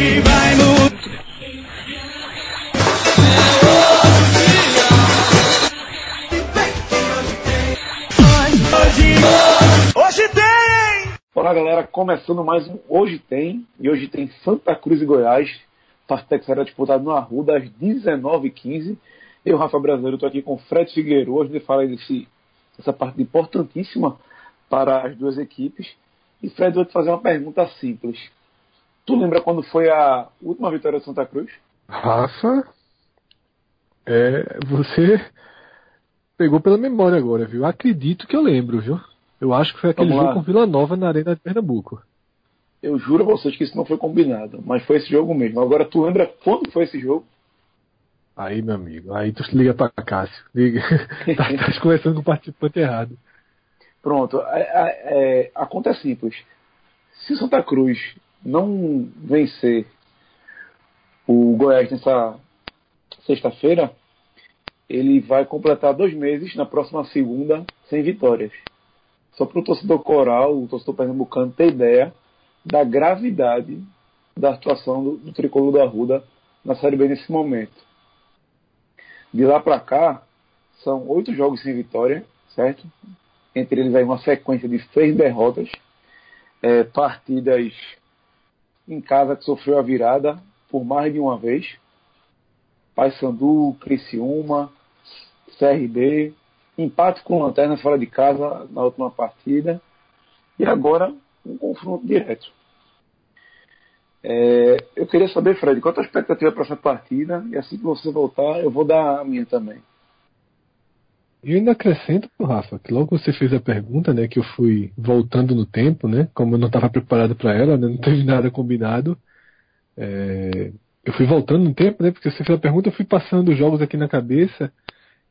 Hoje vai mudar. Hoje, hoje tem! Olá galera, começando mais um Hoje Tem, e hoje tem Santa Cruz e Goiás, partida que será disputada no Arruda às 19h15. Eu, Rafa Brasileiro, estou aqui com Fred Figueiredo, hoje ele fala desse, dessa partida importantíssima para as duas equipes. E Fred, vou te fazer uma pergunta simples. Tu lembra quando foi a última vitória do Santa Cruz? Rafa, é, você pegou pela memória agora, viu? Acredito que eu lembro, viu? Eu acho que foi aquele jogo com Vila Nova na Arena de Pernambuco. Eu juro a vocês que isso não foi combinado, mas foi esse jogo mesmo. Agora, tu lembra quando foi esse jogo? Aí, meu amigo, aí tu liga pra Cássio. Liga. tá, tá conversando com o participante errado. Pronto, é, é, é, a conta é simples. Se Santa Cruz não vencer o Goiás nessa sexta-feira, ele vai completar dois meses na próxima segunda sem vitórias. Só para o torcedor coral, o torcedor pernambucano ter ideia da gravidade da situação do, do tricolor da Arruda na Série B nesse momento. De lá para cá, são oito jogos sem vitória, certo? Entre eles aí uma sequência de seis derrotas, é, partidas em casa que sofreu a virada por mais de uma vez. Paysandu, Criciúma, CRB, empate com Lanterna fora de casa na última partida e agora um confronto direto. É, eu queria saber, Fred, qual a tua expectativa para essa partida? E assim que você voltar, eu vou dar a minha também. E eu ainda acrescento, Rafa, que logo você fez a pergunta, né, que eu fui voltando no tempo, né, como eu não estava preparado para ela, né, não teve nada combinado. É, eu fui voltando no tempo, né, porque você fez a pergunta, eu fui passando os jogos aqui na cabeça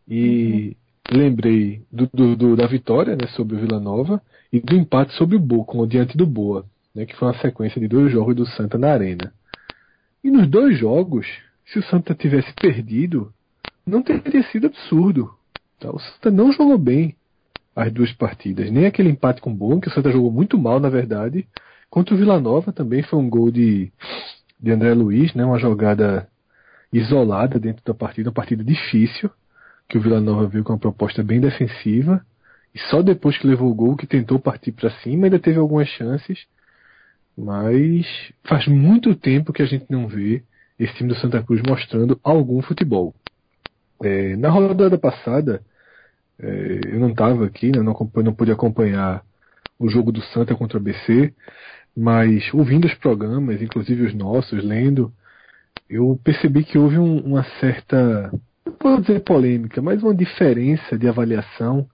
e uhum. lembrei do, do, do, da vitória, né, sobre o Vila Nova e do empate sobre o Boa, com, diante do Boa, né, que foi uma sequência de dois jogos do Santa na Arena. E nos dois jogos, se o Santa tivesse perdido, não teria sido absurdo. Tá? O Santa não jogou bem as duas partidas. Nem aquele empate com o Boa, que o Santa jogou muito mal, na verdade. Contra o Vila Nova também foi um gol de, de André Luiz, né? uma jogada isolada dentro da partida, uma partida difícil, que o Vila Nova veio com uma proposta bem defensiva. E só depois que levou o gol que tentou partir para cima, ainda teve algumas chances. Mas faz muito tempo que a gente não vê esse time do Santa Cruz mostrando algum futebol. É, na rodada passada, é, eu não estava aqui, né, não, não pude acompanhar o jogo do Santa contra o ABC, mas ouvindo os programas, inclusive os nossos, lendo, eu percebi que houve um, uma certa, não posso dizer polêmica, mas uma diferença de avaliação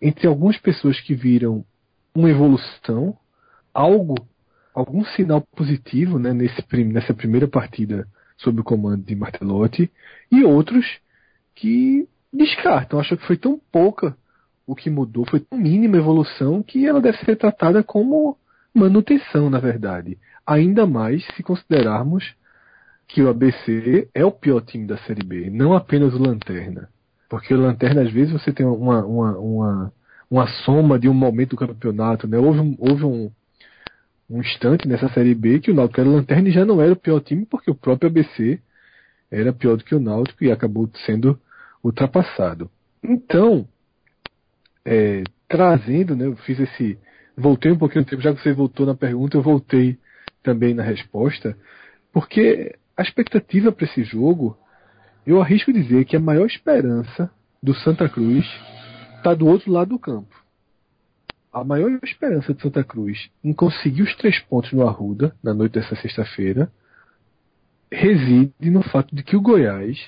entre algumas pessoas que viram uma evolução, algo, algum sinal positivo né, nesse, nessa primeira partida sob o comando de Martelotti, e outros que descartam, acham que foi tão pouca o que mudou, foi tão mínima evolução que ela deve ser tratada como manutenção, na verdade. Ainda mais se considerarmos que o ABC é o pior time da Série B, não apenas o Lanterna. Porque o Lanterna, às vezes, você tem uma, uma, uma, uma soma de um momento do campeonato. Né? Houve, um, houve um, um instante nessa Série B que o Náutico era o Lanterna e já não era o pior time, porque o próprio ABC era pior do que o Náutico e acabou sendo ultrapassado. Então, é, trazendo, né, eu fiz esse. Voltei um pouquinho no tempo, já que você voltou na pergunta, eu voltei também na resposta, porque a expectativa para esse jogo, eu arrisco dizer que a maior esperança do Santa Cruz está do outro lado do campo. A maior esperança de Santa Cruz em conseguir os três pontos no Arruda, na noite dessa sexta-feira, reside no fato de que o Goiás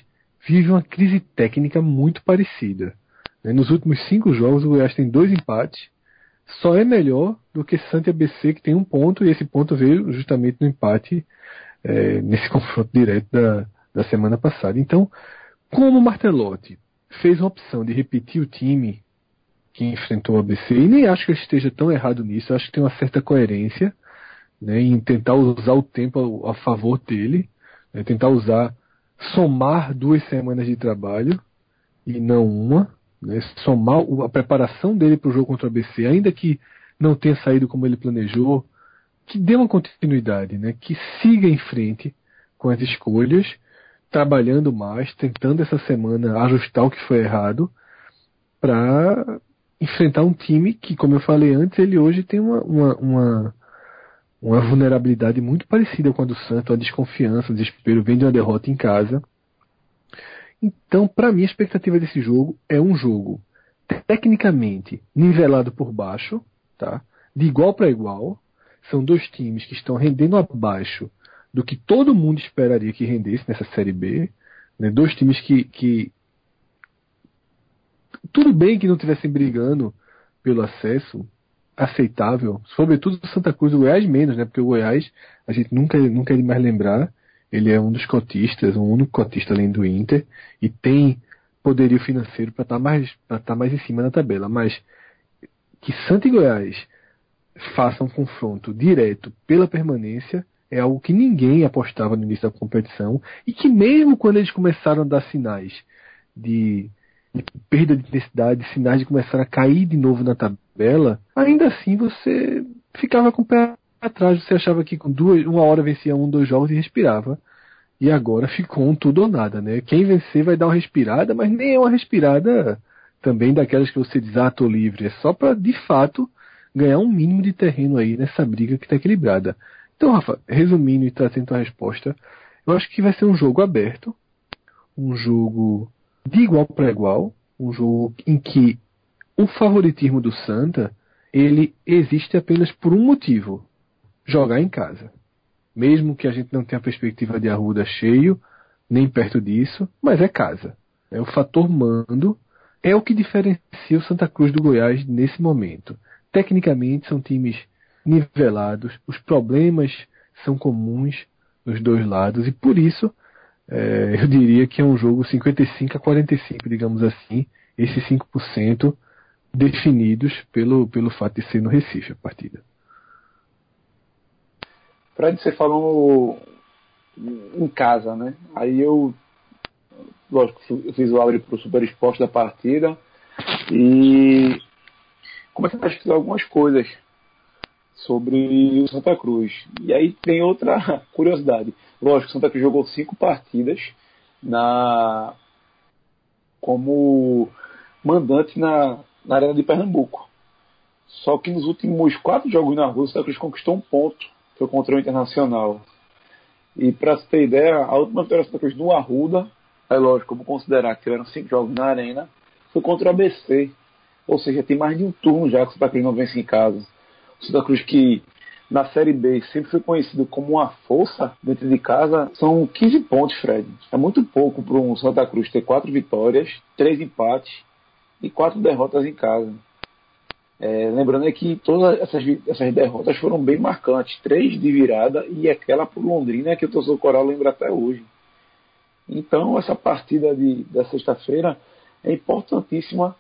vive uma crise técnica muito parecida. Né? Nos últimos cinco jogos, o Goiás tem dois empates, só é melhor do que Santa ABC, que tem um ponto, e esse ponto veio justamente no empate é, nesse confronto direto da, da semana passada. Então, como o Martelotti fez uma opção de repetir o time que enfrentou o ABC, e nem acho que ele esteja tão errado nisso, acho que tem uma certa coerência né, em tentar usar o tempo a, a favor dele, né, tentar usar somar duas semanas de trabalho e não uma, né? somar a preparação dele para o jogo contra o ABC, ainda que não tenha saído como ele planejou, que dê uma continuidade, né? Que siga em frente com as escolhas, trabalhando mais, tentando essa semana ajustar o que foi errado, para enfrentar um time que, como eu falei antes, ele hoje tem uma, uma, uma, uma vulnerabilidade muito parecida com a do Santos, a desconfiança, o desespero vem de uma derrota em casa. Então, para mim, a expectativa desse jogo é um jogo tecnicamente nivelado por baixo, tá? de igual para igual. São dois times que estão rendendo abaixo do que todo mundo esperaria que rendesse nessa Série B. Né? Dois times que, que. Tudo bem que não estivessem brigando pelo acesso, aceitável, sobretudo Santa Cruz, o Goiás menos, né? Porque o Goiás, a gente nunca, nunca é demais lembrar, ele é um dos cotistas, o único cotista além do Inter, e tem poderio financeiro para estar tá mais, estar tá mais em cima da tabela. Mas que Santa e Goiás façam um confronto direto pela permanência é algo que ninguém apostava no início da competição e que mesmo quando eles começaram a dar sinais de, de perda de intensidade, sinais de começar a cair de novo na tabela, ainda assim você ficava com o pé atrás, você achava que com duas, uma hora vencia um, dois jogos e respirava. E agora ficou um tudo ou nada, né? Quem vencer vai dar uma respirada, mas nem é uma respirada também daquelas que você diz, ah, tô livre. É só para, de fato, ganhar um mínimo de terreno aí nessa briga que está equilibrada. Então, Rafa, resumindo e trazendo a resposta, eu acho que vai ser um jogo aberto, um jogo de igual para igual, um jogo em que o favoritismo do Santa ele existe apenas por um motivo: jogar em casa. Mesmo que a gente não tenha a perspectiva de Arruda cheio, nem perto disso, mas é casa. É o fator mando é o que diferencia o Santa Cruz do Goiás nesse momento. Tecnicamente são times nivelados, os problemas são comuns nos dois lados e por isso é, eu diria que é um jogo 55 a 45, digamos assim, esses 5% definidos pelo, pelo fato de ser no Recife a partida. Fred, você falou em casa, né? Aí eu, lógico, fiz o abre para o super esporte da partida e comecei a pesquisar algumas coisas sobre o Santa Cruz. E aí tem outra curiosidade. Lógico, o Santa Cruz jogou cinco partidas na como mandante na, na Arena de Pernambuco. Só que nos últimos quatro jogos na o Santa Cruz conquistou um ponto foi contra o Internacional. E para você ter ideia, a última vitória da Cruz no Arruda, é lógico, vou considerar que tiveram cinco jogos na arena, foi contra o ABC. Ou seja, tem mais de um turno já que o Santa Cruz não vence em casa. O Santa Cruz que na Série B sempre foi conhecido como uma força dentro de casa, são 15 pontos, Fred. É muito pouco para um Santa Cruz ter quatro vitórias, três empates e quatro derrotas em casa. É, lembrando que todas essas, essas derrotas foram bem marcantes. Três de virada e aquela por Londrina que o torcedor Coral lembra até hoje. Então, essa partida de, da sexta-feira é importantíssima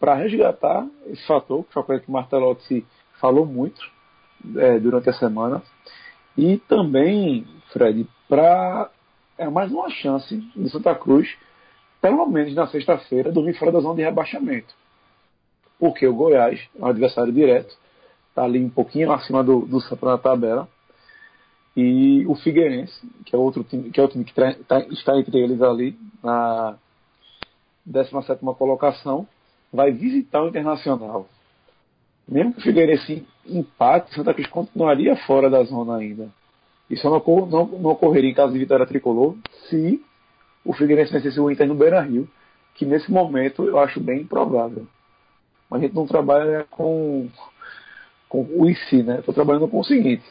para resgatar esse fator, que foi uma coisa que o Martelotti falou muito é, durante a semana. E também, Fred, para é mais uma chance do Santa Cruz, pelo menos na sexta-feira, dormir fora da zona de rebaixamento porque o Goiás é um adversário direto, está ali um pouquinho acima do, do Santa na tabela. E o Figueirense, que é outro time, que é o time que tá, está entre eles ali na 17 colocação, vai visitar o Internacional. Mesmo que o Figueirense empate, Santa Cruz continuaria fora da zona ainda. Isso não, não, não ocorreria em caso de vitória tricolor se o Figueirense vencesse o Inter no Beira Rio, que nesse momento eu acho bem improvável. A gente não trabalha com, com o em né? Estou trabalhando com o seguinte: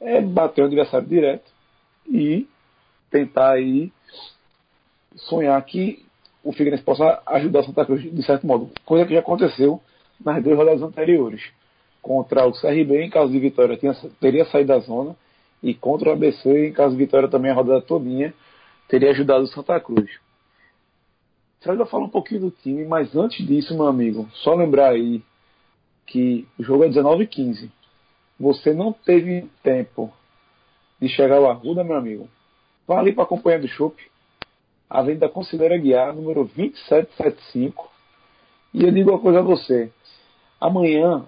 é bater o adversário direto e tentar aí sonhar que o Figueirense possa ajudar o Santa Cruz de certo modo, coisa que já aconteceu nas duas rodadas anteriores. Contra o CRB, em caso de vitória, tinha, teria saído da zona, e contra o ABC, em caso de vitória também a rodada todinha, teria ajudado o Santa Cruz. Você vai falar um pouquinho do time, mas antes disso, meu amigo, só lembrar aí que o jogo é 19 15 Você não teve tempo de chegar ao Arruda, meu amigo. Vá ali para acompanhar do Chopp. Avenida Considera Guiar, número 2775. E eu digo uma coisa a você. Amanhã,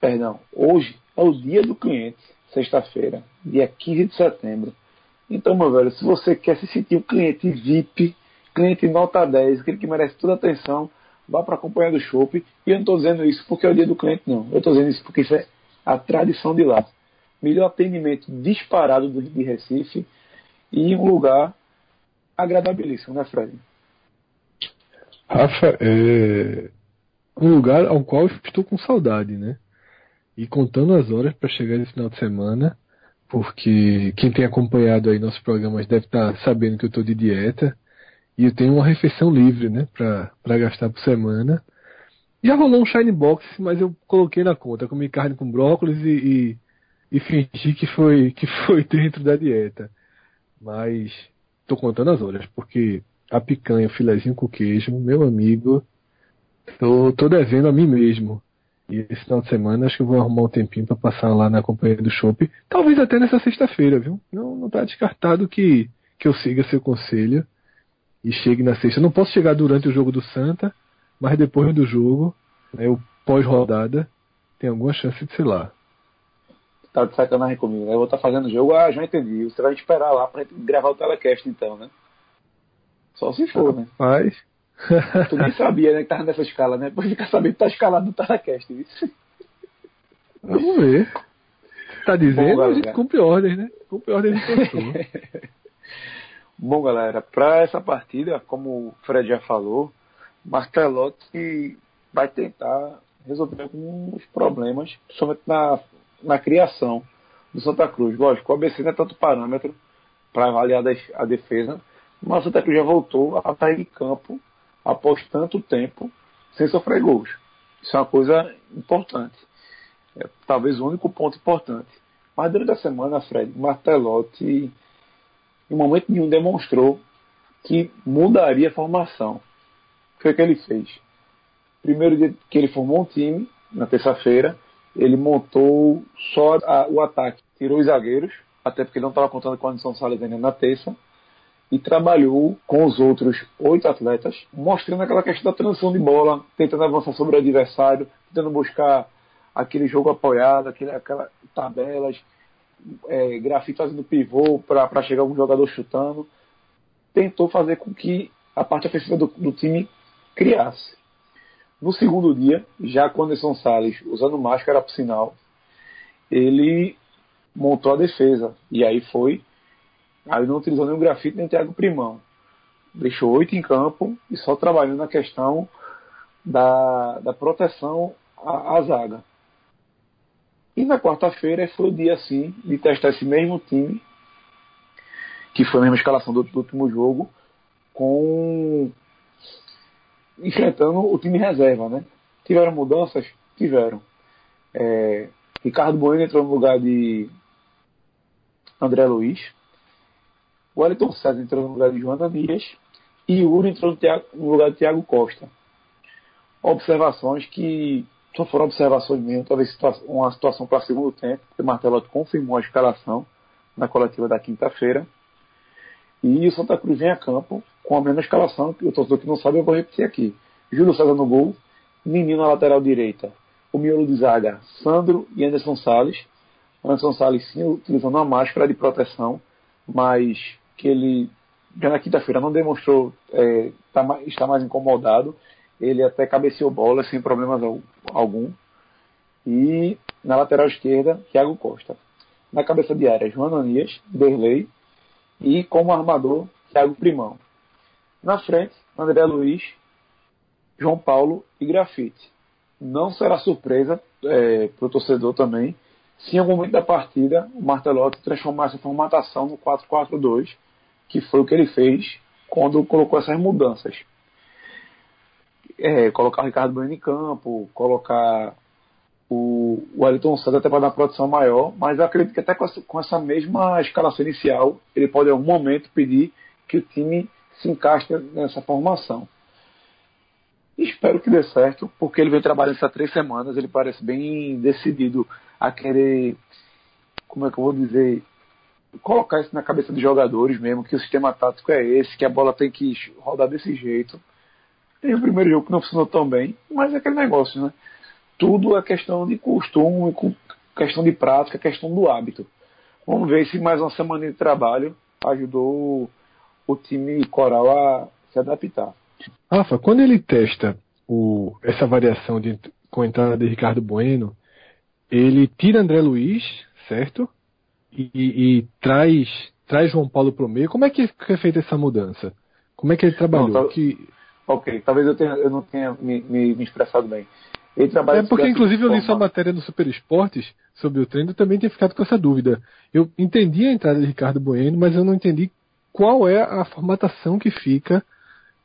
perdão, hoje ao dia do cliente, sexta-feira, dia 15 de setembro. Então, meu velho, se você quer se sentir um cliente VIP, cliente nota 10, aquele que merece toda a atenção, vá para acompanhar do shopping. E eu não estou dizendo isso porque é o dia do cliente, não. Eu estou dizendo isso porque isso é a tradição de lá. Melhor atendimento disparado de Recife e um lugar agradabilíssimo, né, Fred? Rafa, é um lugar ao qual estou com saudade, né? E contando as horas para chegar esse final de semana, porque quem tem acompanhado aí nossos programas deve estar tá sabendo que eu estou de dieta e eu tenho uma refeição livre, né, para gastar por semana. Já rolou um shine box, mas eu coloquei na conta, comi carne com brócolis e, e, e fingi que foi que foi dentro da dieta. Mas tô contando as horas, porque a picanha, o filezinho com queijo, meu amigo, tô, tô devendo a mim mesmo. E esse final de semana acho que eu vou arrumar um tempinho para passar lá na companhia do shopping. Talvez até nessa sexta-feira, viu? Não, não tá descartado que, que eu siga seu conselho e chegue na sexta. não posso chegar durante o jogo do Santa, mas depois do jogo, né, o pós-rodada, tem alguma chance de ser lá. Tá de sacanagem comigo, né? Eu vou estar tá fazendo o jogo, ah, já entendi. Você vai esperar lá pra gravar o telecast então, né? Só se for, né? Mas. Tu nem sabia, né, que tava nessa escala, né? Depois ficar sabendo que tá escalado no telecast, isso. Vamos ver. Tá dizendo, Bom, a gente cumpre ordens, né? Cumpre ordens de pessoa. Bom, galera, para essa partida, como o Fred já falou, Martelotti vai tentar resolver alguns problemas, principalmente na, na criação do Santa Cruz. Lógico, o ABC não é tanto parâmetro para avaliar a defesa, mas o Santa Cruz já voltou a estar em campo após tanto tempo sem sofrer gols. Isso é uma coisa importante. É talvez o único ponto importante. Mas durante a semana, Fred, Martelotti em momento nenhum demonstrou que mudaria a formação. O que ele fez. Primeiro dia que ele formou um time, na terça-feira, ele montou só a, o ataque. Tirou os zagueiros, até porque ele não estava contando com a Anderson Salles na terça, e trabalhou com os outros oito atletas, mostrando aquela questão da transição de bola, tentando avançar sobre o adversário, tentando buscar aquele jogo apoiado, aquele, aquelas tabelas, é, grafite fazendo pivô para chegar um jogador chutando. Tentou fazer com que a parte ofensiva do, do time criasse. No segundo dia, já com Anderson Salles usando máscara por sinal, ele montou a defesa. E aí foi. Aí não utilizou nem o grafite nem o Thiago Primão. Deixou oito em campo e só trabalhando na questão da, da proteção à, à zaga. E na quarta-feira foi o dia, assim, de testar esse mesmo time, que foi a mesma escalação do, do último jogo, com enfrentando o time reserva, né? Tiveram mudanças? Tiveram. É, Ricardo Bueno entrou no lugar de André Luiz. O Wellington César entrou no lugar de João Danias. E Uri entrou no lugar de Thiago Costa. Observações que só foram observações mesmo, talvez uma situação para segundo tempo, porque o Martelotti confirmou a escalação na coletiva da quinta-feira. E o Santa Cruz vem a campo com a mesma escalação, que o torcedor que não sabe eu vou repetir aqui. Júlio César no gol, Menino na lateral direita, o miolo de zaga, Sandro e Anderson Salles. Anderson Salles sim utilizando uma máscara de proteção, mas que ele já na quinta-feira não demonstrou é, tá, estar mais incomodado ele até cabeceou bola sem problemas algum. E na lateral esquerda, Thiago Costa. Na cabeça de área, João Ananias, Derlei e como armador, Thiago Primão. Na frente, André Luiz, João Paulo e Grafite. Não será surpresa é, para o torcedor também se em algum momento da partida o Martelotti transformar essa formatação no 4-4-2, que foi o que ele fez quando colocou essas mudanças é, colocar o Ricardo Bueno em campo, colocar o Wellington Santos até para dar produção maior, mas eu acredito que até com essa, com essa, mesma escalação inicial, ele pode em algum momento pedir que o time se encaixe nessa formação. Espero que dê certo, porque ele vem trabalhando essas três semanas, ele parece bem decidido a querer, como é que eu vou dizer, colocar isso na cabeça dos jogadores mesmo, que o sistema tático é esse, que a bola tem que rodar desse jeito. Tem o primeiro jogo que não funcionou tão bem, mas é aquele negócio, né? Tudo é questão de costume, questão de prática, questão do hábito. Vamos ver se mais uma semana de trabalho ajudou o time coral a se adaptar. Rafa, quando ele testa o, essa variação de, com a entrada de Ricardo Bueno, ele tira André Luiz, certo? E, e, traz, traz João Paulo para o meio. Como é que é feita essa mudança? Como é que ele trabalhou? Não, que... Ok, talvez eu, tenha, eu não tenha me, me, me expressado bem. Ele trabalha é porque, inclusive, eu li sua matéria no Super Esportes sobre o treino e também tinha ficado com essa dúvida. Eu entendi a entrada de Ricardo Bueno, mas eu não entendi qual é a formatação que fica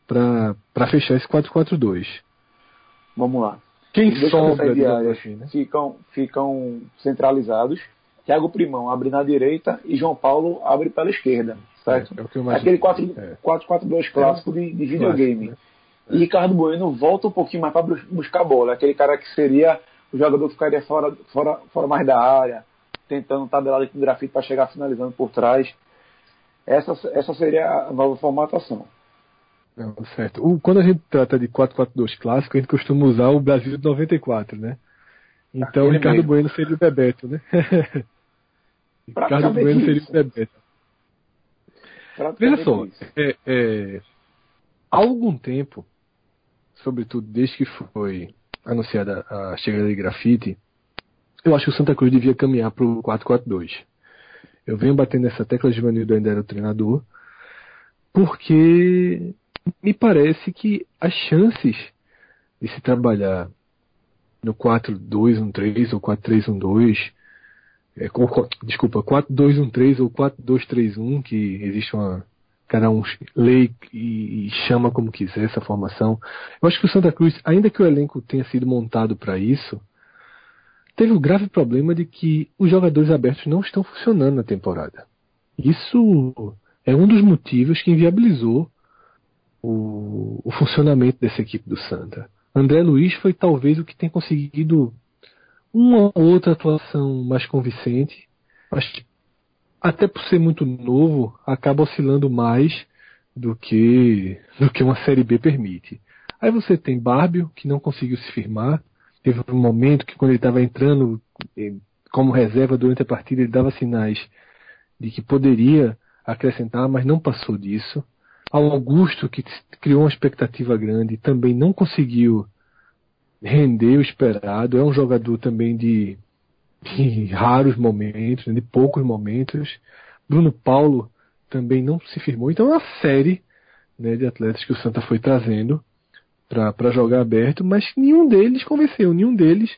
para fechar esse 4-4-2. Vamos lá. Quem sobra áreas assim, né? ficam, ficam centralizados. Thiago Primão abre na direita e João Paulo abre pela esquerda. Certo? É, é Aquele 4-4-2 é. clássico de, de videogame. Clássico, né? E Ricardo Bueno volta um pouquinho mais para buscar a bola. Aquele cara que seria o jogador que ficaria fora, fora, fora mais da área, tentando tabelar com grafite para chegar finalizando por trás. Essa, essa seria a nova formatação. Não, certo. O, quando a gente trata de 4-4-2 clássico, a gente costuma usar o Brasil de 94, né? Então, o Ricardo mesmo. Bueno seria o Bebeto, né? Ricardo Bueno seria o Bebeto. Veja só, é, é, há algum tempo, sobretudo desde que foi anunciada a chegada de grafite, eu acho que o Santa Cruz devia caminhar para o 4-4-2. Eu venho batendo nessa tecla de Vanildo ainda era o treinador, porque me parece que as chances de se trabalhar no 4-2-1-3 ou 4-3-1-2, é, desculpa, 4-2-1-3 ou 4-2-3-1, que existe uma. Cada um lê e, e chama como quiser essa formação. Eu acho que o Santa Cruz, ainda que o elenco tenha sido montado para isso, teve o grave problema de que os jogadores abertos não estão funcionando na temporada. Isso é um dos motivos que inviabilizou o, o funcionamento dessa equipe do Santa. André Luiz foi talvez o que tem conseguido uma ou outra atuação mais convincente, mas até por ser muito novo, acaba oscilando mais do que do que uma série B permite. Aí você tem Bárbio, que não conseguiu se firmar. Teve um momento que quando ele estava entrando eh, como reserva durante a partida, ele dava sinais de que poderia acrescentar, mas não passou disso. Ao Augusto, que criou uma expectativa grande, também não conseguiu render o esperado. É um jogador também de, de raros momentos, de poucos momentos. Bruno Paulo também não se firmou. Então é uma série né, de atletas que o Santa foi trazendo para jogar aberto, mas nenhum deles convenceu, nenhum deles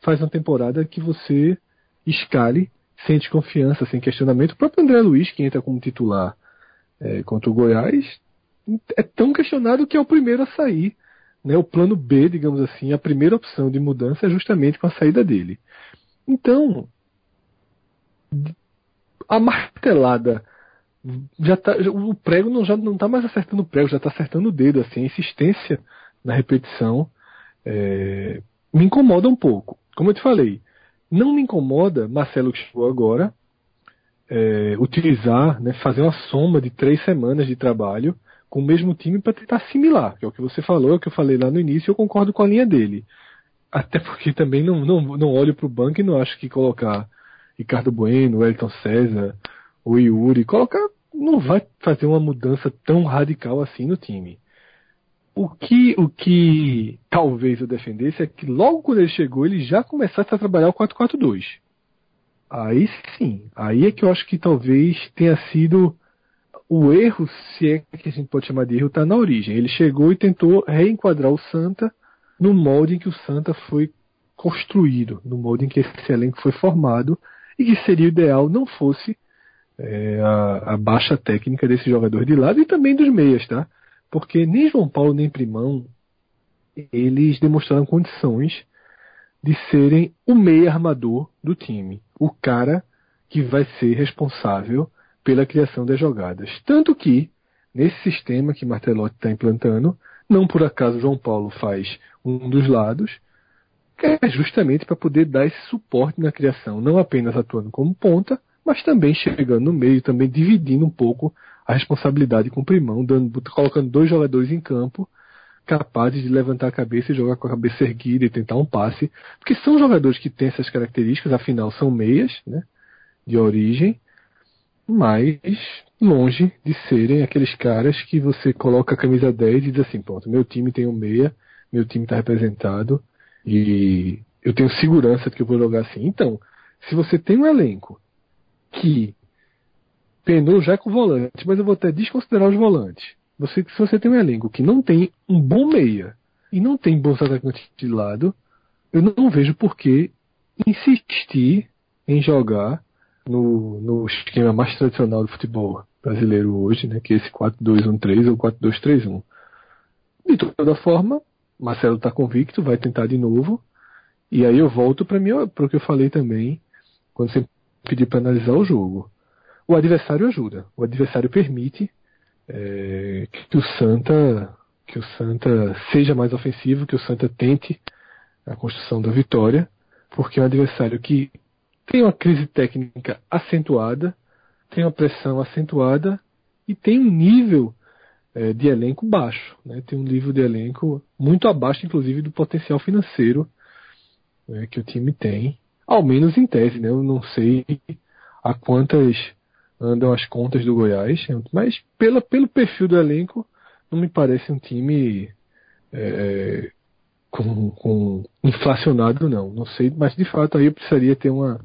faz uma temporada que você escale sem desconfiança, sem questionamento. O próprio André Luiz, que entra como titular é, contra o Goiás, é tão questionado que é o primeiro a sair. Né? O plano B, digamos assim, a primeira opção de mudança é justamente com a saída dele. Então, a martelada já tá, o prego não, já não está mais acertando o prego, já está acertando o dedo. Assim, a insistência na repetição é, me incomoda um pouco. Como eu te falei, não me incomoda Marcelo que chegou agora é, utilizar, né, fazer uma soma de três semanas de trabalho com o mesmo time para tentar assimilar, que é o que você falou, é o que eu falei lá no início, eu concordo com a linha dele. Até porque também não, não, não olho para o banco e não acho que colocar Ricardo Bueno, Elton César, o Yuri, colocar não vai fazer uma mudança tão radical assim no time. O que, o que talvez eu defendesse é que logo quando ele chegou, ele já começasse a trabalhar o 4-4-2. Aí sim, aí é que eu acho que talvez tenha sido o erro, se é que a gente pode chamar de erro, está na origem. Ele chegou e tentou reenquadrar o Santa no molde em que o Santa foi construído, no molde em que esse elenco foi formado, e que seria ideal não fosse é, a, a, baixa técnica desse jogador de lado e também dos meias, tá? Porque nem João Paulo nem Primão eles demonstraram condições de serem o meia armador do time o cara que vai ser responsável pela criação das jogadas. Tanto que, nesse sistema que Martelotti está implantando, não por acaso João Paulo faz um dos lados, é justamente para poder dar esse suporte na criação, não apenas atuando como ponta, mas também chegando no meio, também dividindo um pouco a responsabilidade com o primão, dando, colocando dois jogadores em campo capazes de levantar a cabeça e jogar com a cabeça erguida e tentar um passe. Porque são jogadores que têm essas características, afinal são meias, né? De origem, mas longe de serem aqueles caras que você coloca a camisa 10 e diz assim, pronto, meu time tem um meia, meu time está representado e eu tenho segurança de que eu vou jogar assim. Então, se você tem um elenco que penou já com volante, mas eu vou até desconsiderar os volantes. Você, se você tem um elenco que não tem um bom meia e não tem bons atacantes de lado, eu não vejo por que insistir em jogar no, no esquema mais tradicional do futebol brasileiro hoje, né, que é esse 4-2-1-3 ou 4-2-3-1. De toda forma, Marcelo está convicto, vai tentar de novo. E aí eu volto para o que eu falei também quando você pediu para analisar o jogo. O adversário ajuda, o adversário permite é, que o Santa que o Santa seja mais ofensivo, que o Santa tente a construção da vitória, porque é um adversário que tem uma crise técnica acentuada, tem uma pressão acentuada e tem um nível é, de elenco baixo, né? tem um nível de elenco muito abaixo, inclusive, do potencial financeiro né, que o time tem, ao menos em tese. Né? Eu não sei a quantas andam as contas do Goiás, mas pela, pelo perfil do elenco, não me parece um time é, com, com inflacionado, não. Não sei, mas de fato aí eu precisaria ter uma,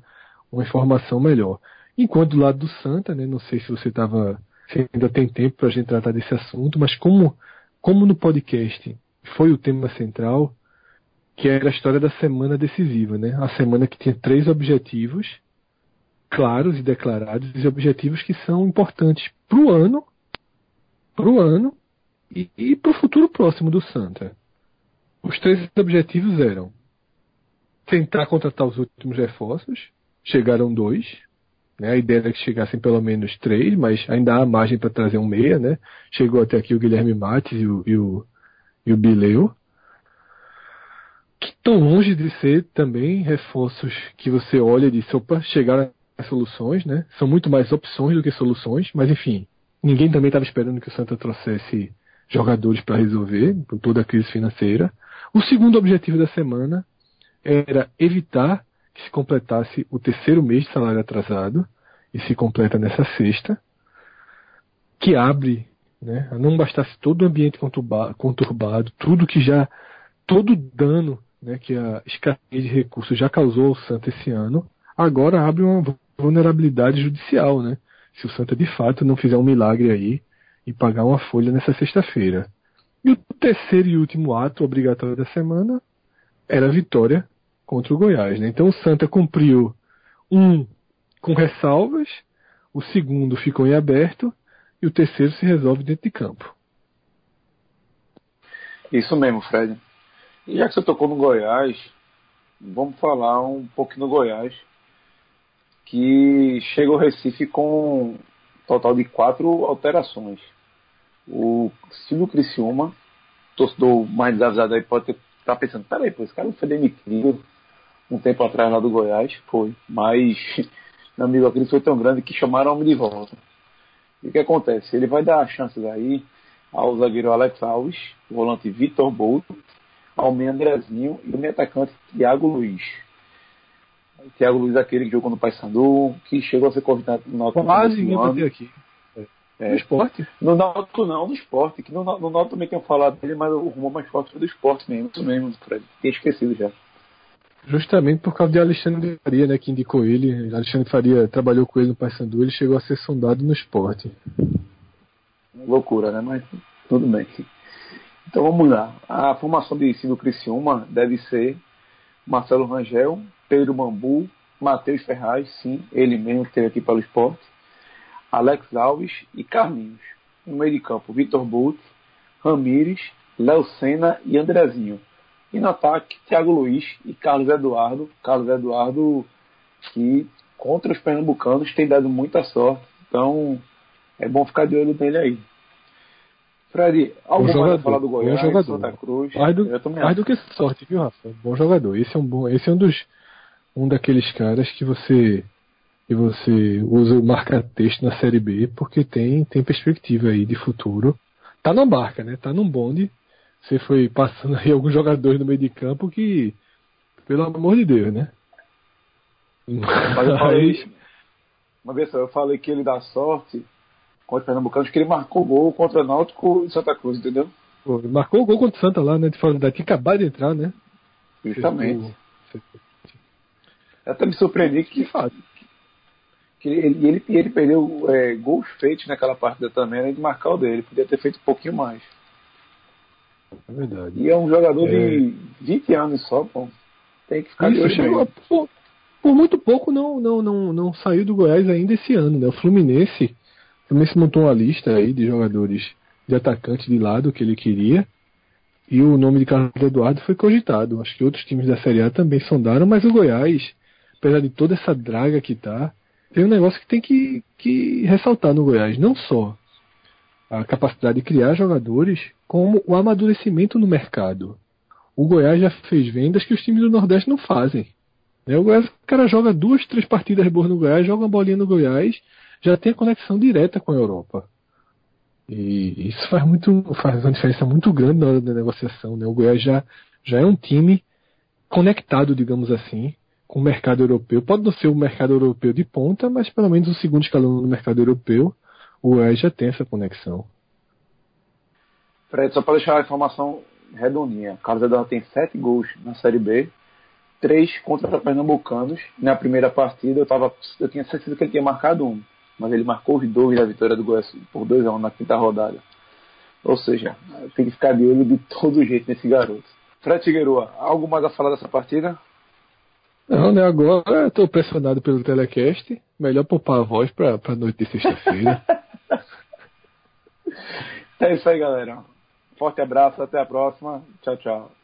uma informação melhor. Enquanto do lado do Santa, né, não sei se você estava, se ainda tem tempo para a gente tratar desse assunto, mas como, como no podcast foi o tema central, que era a história da semana decisiva, né? A semana que tinha três objetivos claros e declarados, e objetivos que são importantes para o ano, para o ano e, e para o futuro próximo do Santa. Os três objetivos eram tentar contratar os últimos reforços, chegaram dois. Né? A ideia era que chegassem pelo menos três, mas ainda há margem para trazer um meia. Né? Chegou até aqui o Guilherme Mates e o, e o, e o Bileu. Que estão longe de ser também reforços que você olha e diz, opa, chegaram a soluções, né? São muito mais opções do que soluções, mas enfim, ninguém também estava esperando que o Santa trouxesse jogadores para resolver com toda a crise financeira. O segundo objetivo da semana era evitar que se completasse o terceiro mês de salário atrasado, e se completa nessa sexta, que abre, né, não bastasse todo o ambiente conturbado, tudo que já, todo dano né, que a escassez de recursos já causou ao Santa esse ano, agora abre uma vulnerabilidade judicial, né? Se o Santa de fato não fizer um milagre aí e pagar uma folha nessa sexta-feira. E o terceiro e último ato obrigatório da semana era a vitória contra o Goiás. Né? Então o Santa cumpriu um com ressalvas, o segundo ficou em aberto e o terceiro se resolve dentro de campo. Isso mesmo, Fred. E já que você tocou no Goiás, vamos falar um pouquinho do Goiás, que chega ao Recife com um total de quatro alterações. O Silvio Criciúma, torcedor mais desavisado aí, pode estar tá pensando, peraí, pô, esse cara não foi demitido um tempo atrás lá do Goiás, foi. Mas, meu amigo, aquele foi tão grande que chamaram o homem de volta. E o que acontece? Ele vai dar chances aí ao zagueiro Alex Alves, o volante Vitor Bolt, ao meio Andrezinho e o meio atacante Thiago Luiz. O Thiago Luiz, aquele que jogou no Paysandu, que chegou a ser convidado no Náutico. Quase ninguém aqui. É. No esporte? No Náutico não, no esporte. Que no, no Náutico também tenho falado dele, mas o rumo mais forte foi do esporte mesmo. Isso mesmo, Fred. Tinha esquecido já. Justamente por causa de Alexandre Faria, né, que indicou ele. Alexandre Faria trabalhou com ele no Paysandu, ele chegou a ser sondado no esporte. Loucura, né? Mas tudo bem. Então vamos lá. A formação de Ciro Criciúma deve ser Marcelo Rangel, Pedro Bambu, Matheus Ferraz, sim, ele mesmo que teve aqui pelo esporte, Alex Alves e Carlinhos. No meio de campo, Vitor Bolt, Ramires, Léo Senna e Andrezinho. E no ataque, Thiago Luiz e Carlos Eduardo. Carlos Eduardo, que contra os pernambucanos tem dado muita sorte. Então, é bom ficar de olho nele aí. Fred, alguma bom jogador, falar do Goiás, bom Santa Cruz? Mais do, mais do que sorte, viu, Rafa? Bom jogador. Esse é um bom, esse é um dos um daqueles caras que você que você usa o marca-texto na Série B porque tem tem perspectiva aí de futuro. Tá na barca, né? Tá num bonde você foi passando aí alguns jogadores no meio de campo que, pelo amor de Deus, né? Mas eu falei, uma vez eu falei que ele dá sorte contra o Pernambucano, que ele marcou gol contra o Náutico e Santa Cruz, entendeu? Pô, marcou gol contra o Santa lá, né? De fora daqui, acabado de entrar, né? Justamente. Eu até me surpreendi que, que, que ele, ele, ele perdeu é, gols feitos naquela partida também, né, de marcar o dele. Podia ter feito um pouquinho mais. É verdade. E é um jogador é... de 20 anos só, pô. Tem que ficar Isso, chegou, por, por, muito pouco não, não, não, não saiu do Goiás ainda esse ano, né? O Fluminense, o Fluminense montou uma lista aí de jogadores de atacante de lado que ele queria. E o nome de Carlos Eduardo foi cogitado. Acho que outros times da Série A também sondaram, mas o Goiás, apesar de toda essa draga que tá, tem um negócio que tem que, que ressaltar no Goiás. Não só a capacidade de criar jogadores, como o amadurecimento no mercado. O Goiás já fez vendas que os times do Nordeste não fazem. Né? O, Goiás, o cara joga duas, três partidas boas no Goiás, joga uma bolinha no Goiás, já tem a conexão direta com a Europa. E isso faz muito faz uma diferença muito grande na hora da negociação. Né? O Goiás já, já é um time conectado, digamos assim, com o mercado europeu. Pode não ser o mercado europeu de ponta, mas pelo menos o segundo escalão no mercado europeu, o Goiás já tem essa conexão. Fred, só para deixar a informação redondinha, Carlos Eduardo tem sete gols na Série B, três contra Pernambucanos. Na primeira partida eu, tava, eu tinha certeza que ele tinha marcado um mas ele marcou os dois da vitória do Goiás por 2 a 1 um na quinta rodada. Ou seja, tem que ficar de olho de todo jeito nesse garoto. Fred Figueroa, algo mais a falar dessa partida? Não, né? Agora estou pressionado pelo telecast. Melhor poupar a voz para a noite de sexta-feira. é isso aí, galera. Forte abraço, até a próxima. Tchau, tchau.